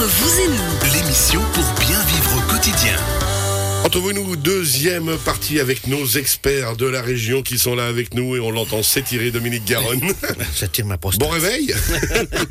Vous et nous, L'émission pour bien vivre au quotidien. Entre vous et nous, deuxième partie avec nos experts de la région qui sont là avec nous et on l'entend s'étirer Dominique Garonne. Ça tire ma prostate. Bon réveil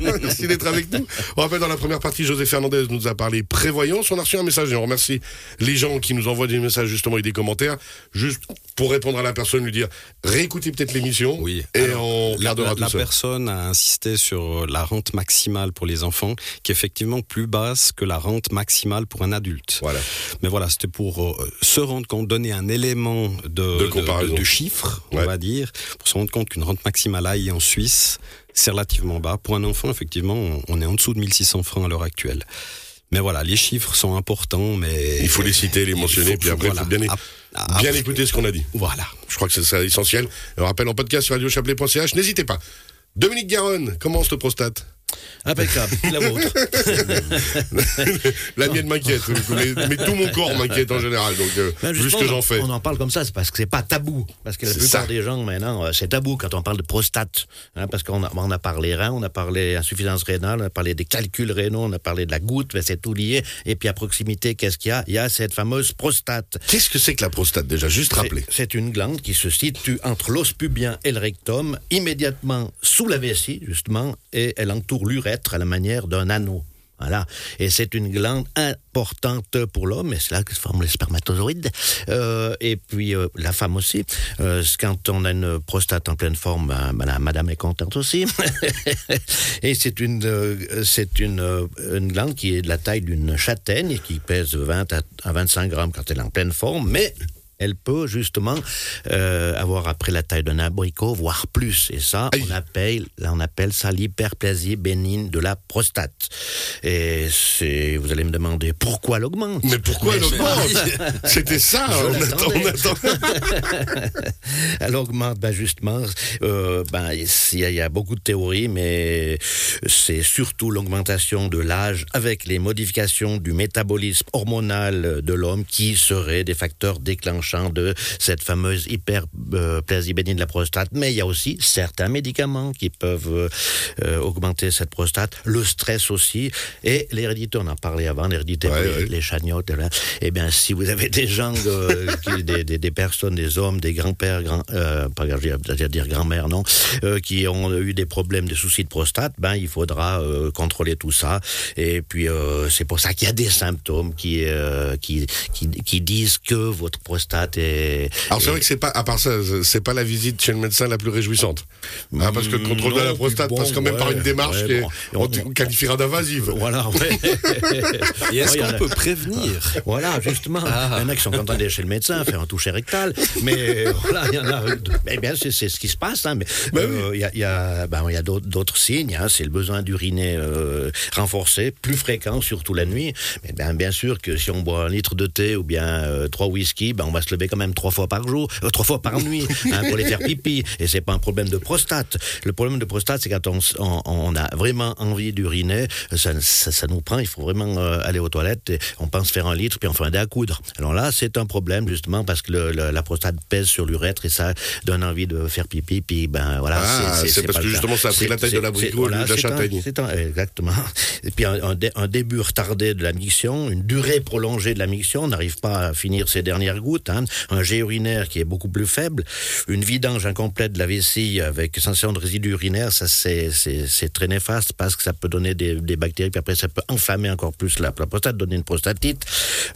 Merci d'être avec nous. On rappelle dans la première partie, José Fernandez nous a parlé prévoyance. On a reçu un message et on remercie les gens qui nous envoient des messages justement et des commentaires. Juste pour répondre à la personne, lui dire réécoutez peut-être l'émission Oui. et Alors, on regardera la- tout la personne a insisté sur la rente maximale pour les enfants, qui est effectivement plus basse que la rente maximale pour un adulte. Voilà. Mais voilà, c'était pour euh, se rendre compte, donner un élément de, De comparaison. de chiffre, Ouais. on va dire, pour se rendre compte qu'une rente maximale AI en Suisse, c'est relativement bas. Pour un enfant, effectivement, on- on est en dessous de 1600 francs à l'heure actuelle. Mais voilà, les chiffres sont importants, mais... Il faut les citer, les mentionner, puis après, il voilà. faut bien, écouter ce qu'on a dit. Voilà. Je crois que c'est ça essentiel. On rappelle en podcast sur radiochapelet.ch. N'hésitez pas. Dominique Garonne, comment se prostate? Impeccable. La vôtre. La mienne m'inquiète, mais, mais tout mon corps m'inquiète en général. Donc, euh, Ben, vu ce justement, que j'en fais. On en parle comme ça, c'est parce que c'est pas tabou. Parce que la plupart ça. des gens, maintenant, euh, c'est tabou quand on parle de prostate. Hein, parce qu'on a, on a parlé rein, on a parlé insuffisance rénale, on a parlé des calculs rénaux, on a parlé de la goutte, ben, c'est tout lié. Et puis à proximité, qu'est-ce qu'il y a? Il y a cette fameuse prostate. Qu'est-ce que c'est que la prostate déjà? Juste rappeler. C'est une glande qui se situe entre l'os pubien et le rectum, immédiatement sous la vessie, justement, et elle entoure l'urètre à la manière d'un anneau. Voilà. Et c'est une glande importante pour l'homme, et c'est là que se forment les spermatozoïdes. Euh, et puis euh, la femme aussi. Euh, quand on a une prostate en pleine forme, ben, ben, madame est contente aussi. et c'est une, une, une glande qui est de la taille d'une châtaigne et qui pèse 20 à, à 25 grammes quand elle est en pleine forme, mais elle peut justement euh, avoir après la taille d'un abricot, voire plus. Et ça, on appelle, là, on appelle ça l'hyperplasie bénigne de la prostate. Et c'est, vous allez me demander pourquoi elle augmente? Mais pourquoi elle augmente? C'était ça, on attend, on attend. Elle augmente, ben justement, euh, ben, il y, a- il y a beaucoup de théories, mais c'est surtout l'augmentation de l'âge avec les modifications du métabolisme hormonal de l'homme qui seraient des facteurs de cette fameuse hyperplasie bénigne de la prostate. Mais il y a aussi certains médicaments qui peuvent euh, augmenter cette prostate, le stress aussi, et l'hérédité, on en parlait avant, l'hérédité, Ouais, les, ouais. les chagnottes, là. eh bien, si vous avez des gens, euh, qui- des, des- des personnes, des hommes, des grands-pères, grands, euh, pas dire grand-mère, non, euh, qui ont eu des problèmes, des soucis de prostate, ben, il faudra contrôler tout ça. Et puis, c'est pour ça qu'il y a des symptômes qui, qui, qui, qui disent que votre prostate Alors c'est est- vrai que c'est pas, à part ça, c'est pas la visite chez le médecin la plus réjouissante. Hein, parce que le contrôle de la prostate bon, passe quand même par une démarche ouais, qui est, bon. on, On- qualifiera d'invasive. Voilà, ouais. Et est-ce qu'on peut prévenir? Voilà, justement. Ah. Il y en a qui sont contents d'aller chez le médecin, faire un toucher rectal. Mais euh, voilà, il y en a. Eh bien, c'est ce qui se passe. hein, mais Ben euh, il y a, il y a, ben, il y a d'autres d'autres signes. hein, c'est le besoin d'uriner euh, renforcé, plus fréquent, surtout la nuit. Mais ben, bien sûr que si on boit un litre de thé ou bien euh, trois whisky, ben, on va se lever quand même trois fois par jour, euh, trois fois par nuit, hein, pour les faire pipi. Et c'est pas un problème de prostate. Le problème de prostate, c'est quand on, s- on, on a vraiment envie d'uriner, ça, ça, ça nous prend. Il faut vraiment euh, aller aux toilettes. Et on pense faire un litre, puis on fait un dé à coudre. Alors là, c'est un problème justement parce que le- le- la prostate pèse sur l'urètre et ça donne envie de faire pipi. Puis ben voilà. Ah, c'est parce que justement, ça a pris la taille de l'abricot de la un- châtaigne. un- exactement. Et puis un, un dé- un début retardé de la miction, une durée prolongée de la miction, on n'arrive pas à finir ses dernières gouttes, hein. Un jet urinaire qui est beaucoup plus faible, une vidange incomplète de la vessie avec sensation de résidus urinaires, ça c'est c'est- très néfaste parce que ça peut donner des, bactéries, puis après ça peut enflammer encore plus la, prostate, donner une prostatite,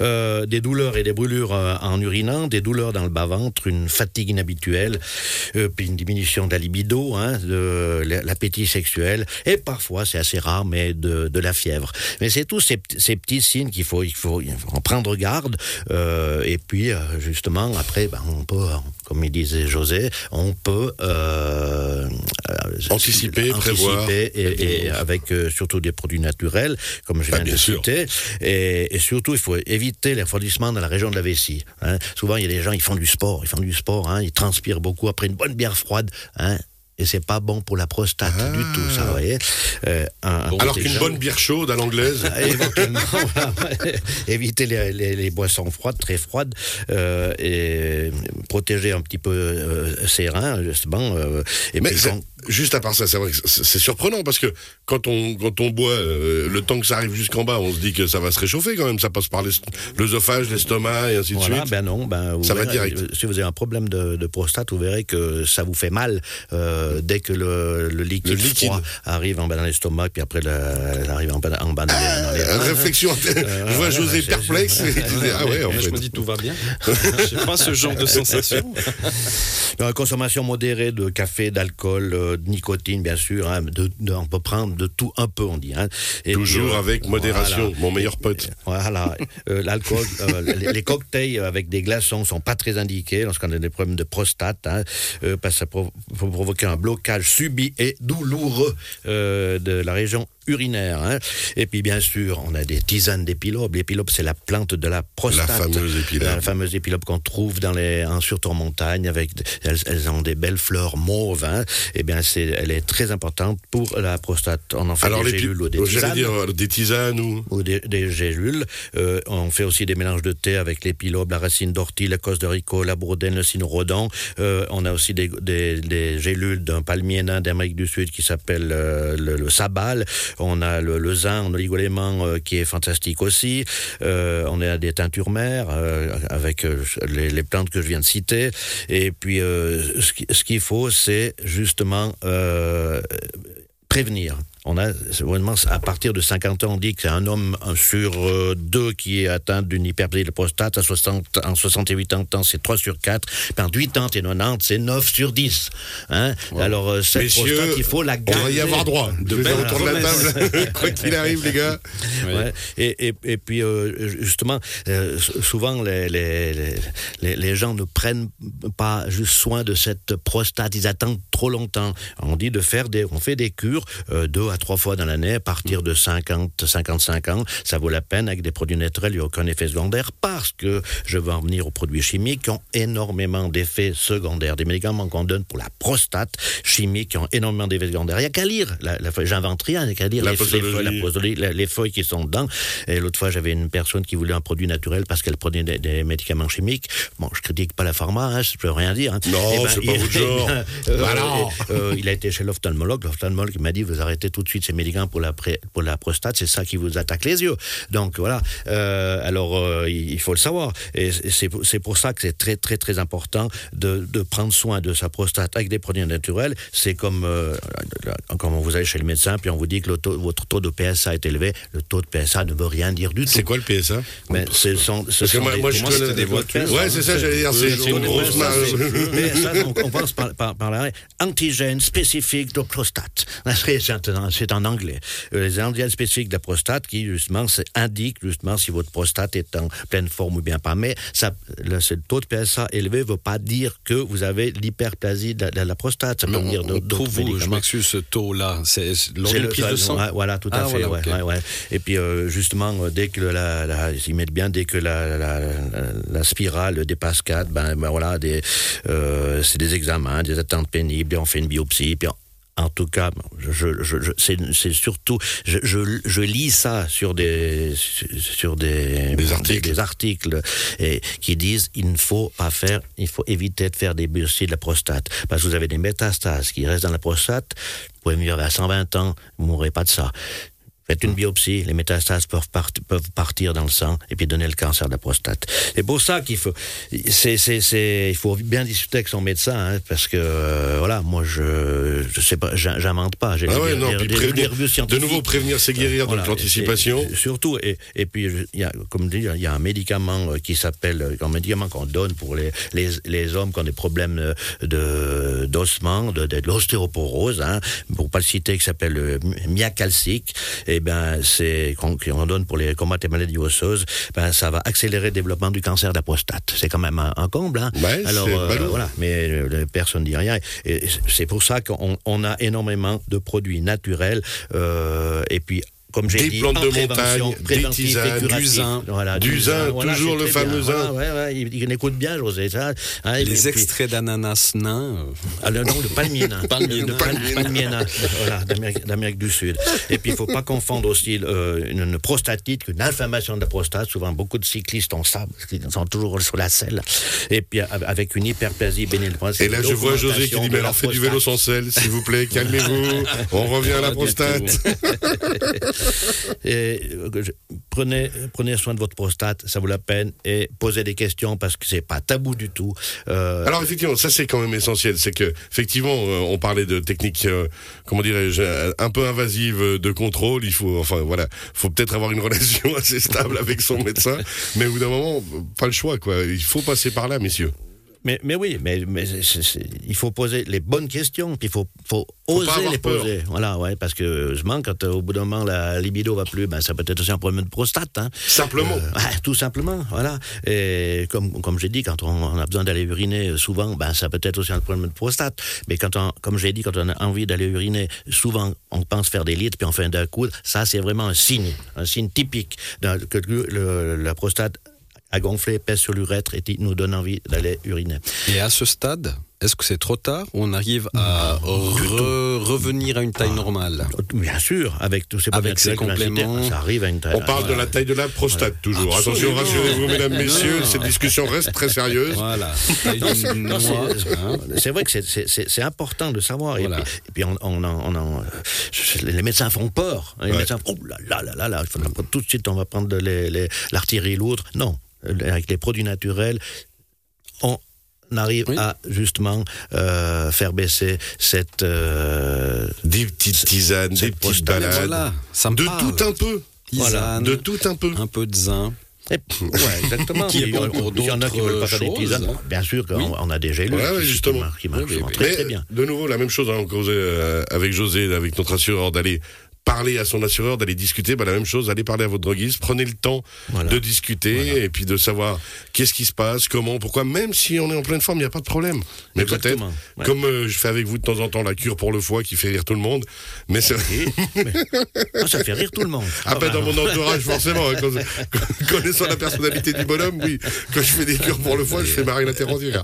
Euh, des douleurs et des brûlures euh, en urinant, des douleurs dans le bas-ventre, une fatigue inhabituelle, euh, puis une diminution de la libido, hein, de l'appétit sexuel, et parfois, c'est assez rare, mais de, la fièvre. Mais c'est tous ces, petits signes qu'il faut, il faut, en prendre garde, et puis, euh, justement, après, ben, on peut, comme il disait José, on peut euh, euh, Anticiper, prévoir. et, et avec euh, surtout des produits naturels, comme je Ah, viens de citer, et, et surtout, il faut éviter les refroidissements dans la région de la vessie. hein. Souvent, il y a des gens, ils font du sport, ils font du sport, hein, ils transpirent beaucoup après une bonne bière froide, hein, et c'est pas bon pour la prostate du tout, ça, vous voyez. Euh, un- Ah. Alors qu'une bonne bière chaude à l'anglaise. Ah, Éventuellement, voilà, ouais. éviter les, les- les boissons froides, très froides, euh, et protéger un petit peu euh, ses reins, justement. et Mais puis juste à part ça, c'est vrai que c'est surprenant parce que quand on quand on boit, euh, le temps que ça arrive jusqu'en bas, on se dit que ça va se réchauffer quand même. Ça passe par l'œsophage, l'estomac et ainsi de Voilà, suite. ben non, ben vous Ça va verrez, direct. euh, Si vous avez un problème de, de prostate, vous verrez que ça vous fait mal euh, dès que le, le liquide, Le liquide. froid arrive en bas dans l'estomac, puis après le, elle arrive en bas, en bas dans les, dans les Euh, reins. réflexion. je vois José perplexe. et disait, ah ouais, en fait. je me dis tout va bien. J'ai pas ce genre de sensation. La consommation modérée de café, d'alcool, euh, de nicotine, bien sûr. hein, de, de- on peut prendre de tout un peu, on dit. hein. Et Toujours puis, euh, avec modération, voilà. mon meilleur pote. Voilà. Euh, L'alcool, euh, les, les cocktails avec des glaçons sont pas très indiqués lorsqu'on a des problèmes de prostate, hein, parce que ça peut provoquer un blocage subi et douloureux de la région urinaire. hein. Et puis bien sûr, on a des tisanes d'épilobe. L'épilobe, c'est la plante de la prostate. La fameuse épilobe. La fameuse épilobe qu'on trouve dans les, en surtout en montagne. Avec, elles, elles ont des belles fleurs mauves. Hein. Et bien, c'est, elle est très importante pour la prostate. On en fait Alors des les gélules ou des j'allais tisanes dire euh, des tisanes ou? Ou des, des gélules. Euh, on fait aussi des mélanges de thé avec l'épilobe, la racine d'ortie, la cause de haricot, la bourdaine, le cynorhodon. Euh, on a aussi des, des, des gélules d'un palmier nain d'Amérique du Sud qui s'appelle euh, le, le sabal. On a le, le zin en oligoéléments euh, qui est fantastique aussi. Euh, on a des teintures mères euh, avec les, les plantes que je viens de citer. Et puis, ce qui- ce qu'il faut, c'est justement prévenir. On a à partir de 50 ans, on dit que c'est un homme sur euh, deux qui est atteint d'une hyperplasie de prostate. À 60, en 68 ans, c'est 3 sur 4. Puis en 80 et 90, c'est 9 sur 10. Hein Alors, euh, cette Messieurs, prostate, il faut la on garder. va y avoir droit. De belles autour de la table. Quoi qu'il arrive, les gars. Ouais. Et, et, et puis, euh, justement, euh, souvent, les, les, les- les, gens ne prennent pas juste soin de cette prostate. Ils attendent trop longtemps. On dit de faire des, on fait des cures euh, deux à trois fois dans l'année à partir de 50, 55 ans. Ça vaut la peine avec des produits naturels. Il n'y a aucun effet secondaire parce que je vais en venir aux produits chimiques qui ont énormément d'effets secondaires. Des médicaments qu'on donne pour la prostate chimique qui ont énormément d'effets secondaires. Il n'y a qu'à lire. La, la, J'invente rien. Il n'y a qu'à lire les, les les feuilles qui sont dedans. Et l'autre fois, j'avais une personne qui voulait un produit naturel parce qu'elle prenait des, des médicaments chimiques. Bon, je critique pas la pharma, hein, je peux rien dire. hein. Non, Eh c'est pas votre genre. ben, euh, Bah non. euh, il a été chez l'ophtalmologue. L'ophtalmologue m'a dit vous arrêtez tout de suite ces médicaments pour la, pour la prostate, c'est ça qui vous attaque les yeux. Donc voilà. Euh, alors euh, il faut le savoir. Et c'est pour- ça que c'est très très très important de, de prendre soin de sa prostate avec des produits naturels. C'est comme euh, quand vous allez chez le médecin puis on vous dit que le taux- votre taux de PSA est élevé. Le taux de PSA ne veut rien dire du tout. C'est quoi le PSA Mais ce sont, ce moi, des- moi, je connais des voitures. Ouais, c'est ça, j'allais dire. C'est une grosse marge. ça, on, on pense par, par, par là, antigène spécifique de prostate. C'est en, anglais. Euh, Les antigènes spécifiques de la prostate qui, justement, indiquent justement si votre prostate est en pleine forme ou bien pas. Mais ça, le, ce taux de PSA élevé ne veut pas dire que vous avez l'hyperplasie de, la- de la prostate. Ça peut on, on d'autres trouve où, je m'excuse, ce taux-là C'est le- prise de sang? ouais, Voilà, tout à Ah, fait. voilà, ouais, ok. ouais, ouais. Et puis, euh, justement, euh, dès que la, la, ils mettent bien, dès que la, la, la, la spirale dépasse 4, ben, ben voilà, des, euh, c'est des examens, des attentes pénibles, et on fait une biopsie, puis en- en tout cas, je, je, je- c'est surtout, je, lis ça sur des, sur des, Des articles. des articles et, qui disent il ne faut pas faire, il faut éviter de faire des biopsies de la prostate parce que vous avez des métastases qui restent dans la prostate. Vous pouvez vivre à 120 ans, vous mourrez pas de ça. Faites une biopsie, les métastases peuvent, part- peuvent partir dans le sang et puis donner le cancer de la prostate. C'est pour ça qu'il faut, c'est, c'est, c'est, il faut bien discuter avec son médecin, hein, parce que euh, voilà, moi je, je sais pas, j'in- j'invente pas. J'ai Ah ouais, non, puis prévenir- de nouveau prévenir, c'est guérir, donc l'anticipation. surtout, et, et puis, y a, comme dit, il y a un médicament euh, qui s'appelle, un médicament qu'on donne pour les, les, les hommes qui ont des problèmes euh, de, d'ossement, de, de, l'ostéoporose, hein, pour pas le citer, qui s'appelle le miacalcique, et ben, c'est, qu'on, qu'on donne pour les combattre les maladies osseuses, ben, ça va accélérer le développement du cancer de la prostate. C'est quand même un, un comble, hein. Ouais, Alors, euh, voilà, mais euh, personne ne dit rien. Et c'est pour ça qu'on on a énormément de produits naturels, euh, et puis comme j'ai des dit, plantes en de montagne, des tisanes, du zin. Voilà, Du zin, voilà, toujours le fameux bien. zin. Voilà, ouais, ouais, il, il écoute bien, José. Ça, hein, et Les puis- extraits d'ananas nains. euh, ah, le nom de palmier nain. Palmier De nain. nain, d'Amérique du Sud. Et puis, il ne faut pas confondre aussi euh, une, une prostatite qu'une inflammation de la prostate. Souvent, beaucoup de cyclistes ont ça, parce qu'ils sont toujours sur la selle. Et puis, av- avec une hyperplasie bénigne. Et là, je vois José qui dit, mais alors faites du vélo sans sel, s'il vous plaît, calmez-vous, on revient à la prostate. Euh, prenez, prenez soin de votre prostate, ça vaut la peine, et posez des questions parce que c'est pas tabou du tout. Euh, Alors effectivement, ça c'est quand même essentiel, c'est que effectivement, euh, on parlait de techniques, comment dirais-je, un peu invasives de contrôle. Il faut, enfin voilà, faut peut-être avoir une relation assez stable avec son médecin, mais au bout d'un moment, pas le choix quoi. Il faut passer par là, messieurs. Mais, mais oui, mais, mais c'est- c'est- il faut poser les bonnes questions, puis il faut, faut oser les peur. poser. Voilà, ouais, parce que heureusement, quand euh, au bout d'un moment la libido va plus, ben, ça peut être aussi un problème de prostate. Hein. Simplement. Euh, ouais, tout simplement, voilà. Et comme, comme j'ai dit, quand on, on a besoin d'aller uriner, souvent, ben, ça peut être aussi un problème de prostate. Mais quand on, comme j'ai dit, quand on a envie d'aller uriner, souvent, on pense faire des litres, puis on fait un d'un coup. Ça, c'est vraiment un signe, un signe typique que le- le- la prostate a gonflé, pèse sur l'urètre et qui nous donne envie d'aller uriner. Et à ce stade, est-ce que c'est trop tard ou on arrive à re- revenir à une taille normale? Bien sûr, avec tous ces Avec cités, compléments. ça arrive à une taille. On parle de la taille de la prostate toujours. Attention, rassurez-vous, mesdames, messieurs, Non. cette discussion reste très sérieuse. Voilà. C'est- hein. c'est vrai que c'est- important de savoir. Et puis, et puis on, on en- on en- je- les médecins font peur. Les Ouais. médecins font, oh là là là là tout de suite, on va prendre les- les- l'artillerie lourde. Non, Euh, avec les produits naturels, on arrive Oui. à justement euh, faire baisser cette... euh, Des petites tisanes, des petites balades. Voilà, ça me De parle. tout un peu. Tisane, De tout un peu. un peu de zin. et- ouais, exactement. Qui est Puis, bon on- pour il y en a qui veulent pas faire des d'autres tisanes. choses. Bien sûr qu'on Oui. on a des gélules Ouais, qui- qui, justement. qui Oui, oui, très Mais, très bien. De nouveau, la même chose, hein, on causait euh, avec José, avec notre assureur, d'aller parler à son assureur, d'aller discuter. Bah, la même chose, allez parler à votre droguiste. Prenez le temps Voilà. de discuter et puis de savoir qu'est-ce qui se passe, comment, pourquoi. Même si on est en pleine forme, il n'y a pas de problème. Mais peut-être, ouais. comme euh, je fais avec vous de temps en temps la cure pour le foie qui fait rire tout le monde. Mais c'est Ah, ça fait rire tout le monde. Ah ben dans mon entourage forcément, hein, quand- connaissant la personnalité du bonhomme, oui, quand je fais des cures pour le foie, je fais marrer la terre entière.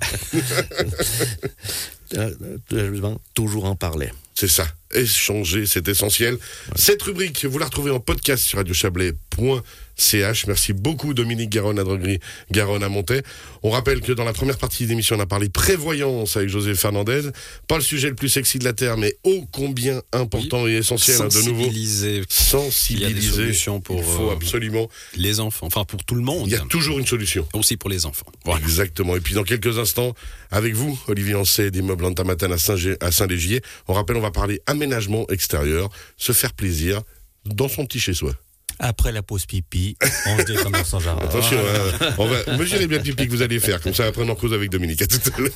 Toujours en parler. C'est ça, échanger, c'est essentiel. Cette rubrique, vous la retrouvez en podcast sur radiochablais.ch. Merci beaucoup Dominique Garonne à Droguerie, Garonne à Montais. On rappelle que dans la première partie de l'émission, on a parlé prévoyance avec José Fernandez. Pas le sujet le plus sexy de la Terre, mais ô combien important et essentiel, hein, de nouveau. Sensibiliser Il y a des Sensibiliser. solutions pour Il faut euh, absolument. les enfants, enfin pour tout le monde, Il y a toujours une solution. aussi pour les enfants. Exactement. Et puis dans quelques instants, avec vous, Olivier Ancet d'immeuble Antamatane à Saint-Légier, on rappelle, on va parler aménagement extérieur, se faire plaisir dans son petit chez-soi. Après la pause pipi, on se détend dans son jardin. Attention, hein, on va mesurer bien pipi que vous allez faire, comme ça après on en cause avec Dominique. À tout à l'heure.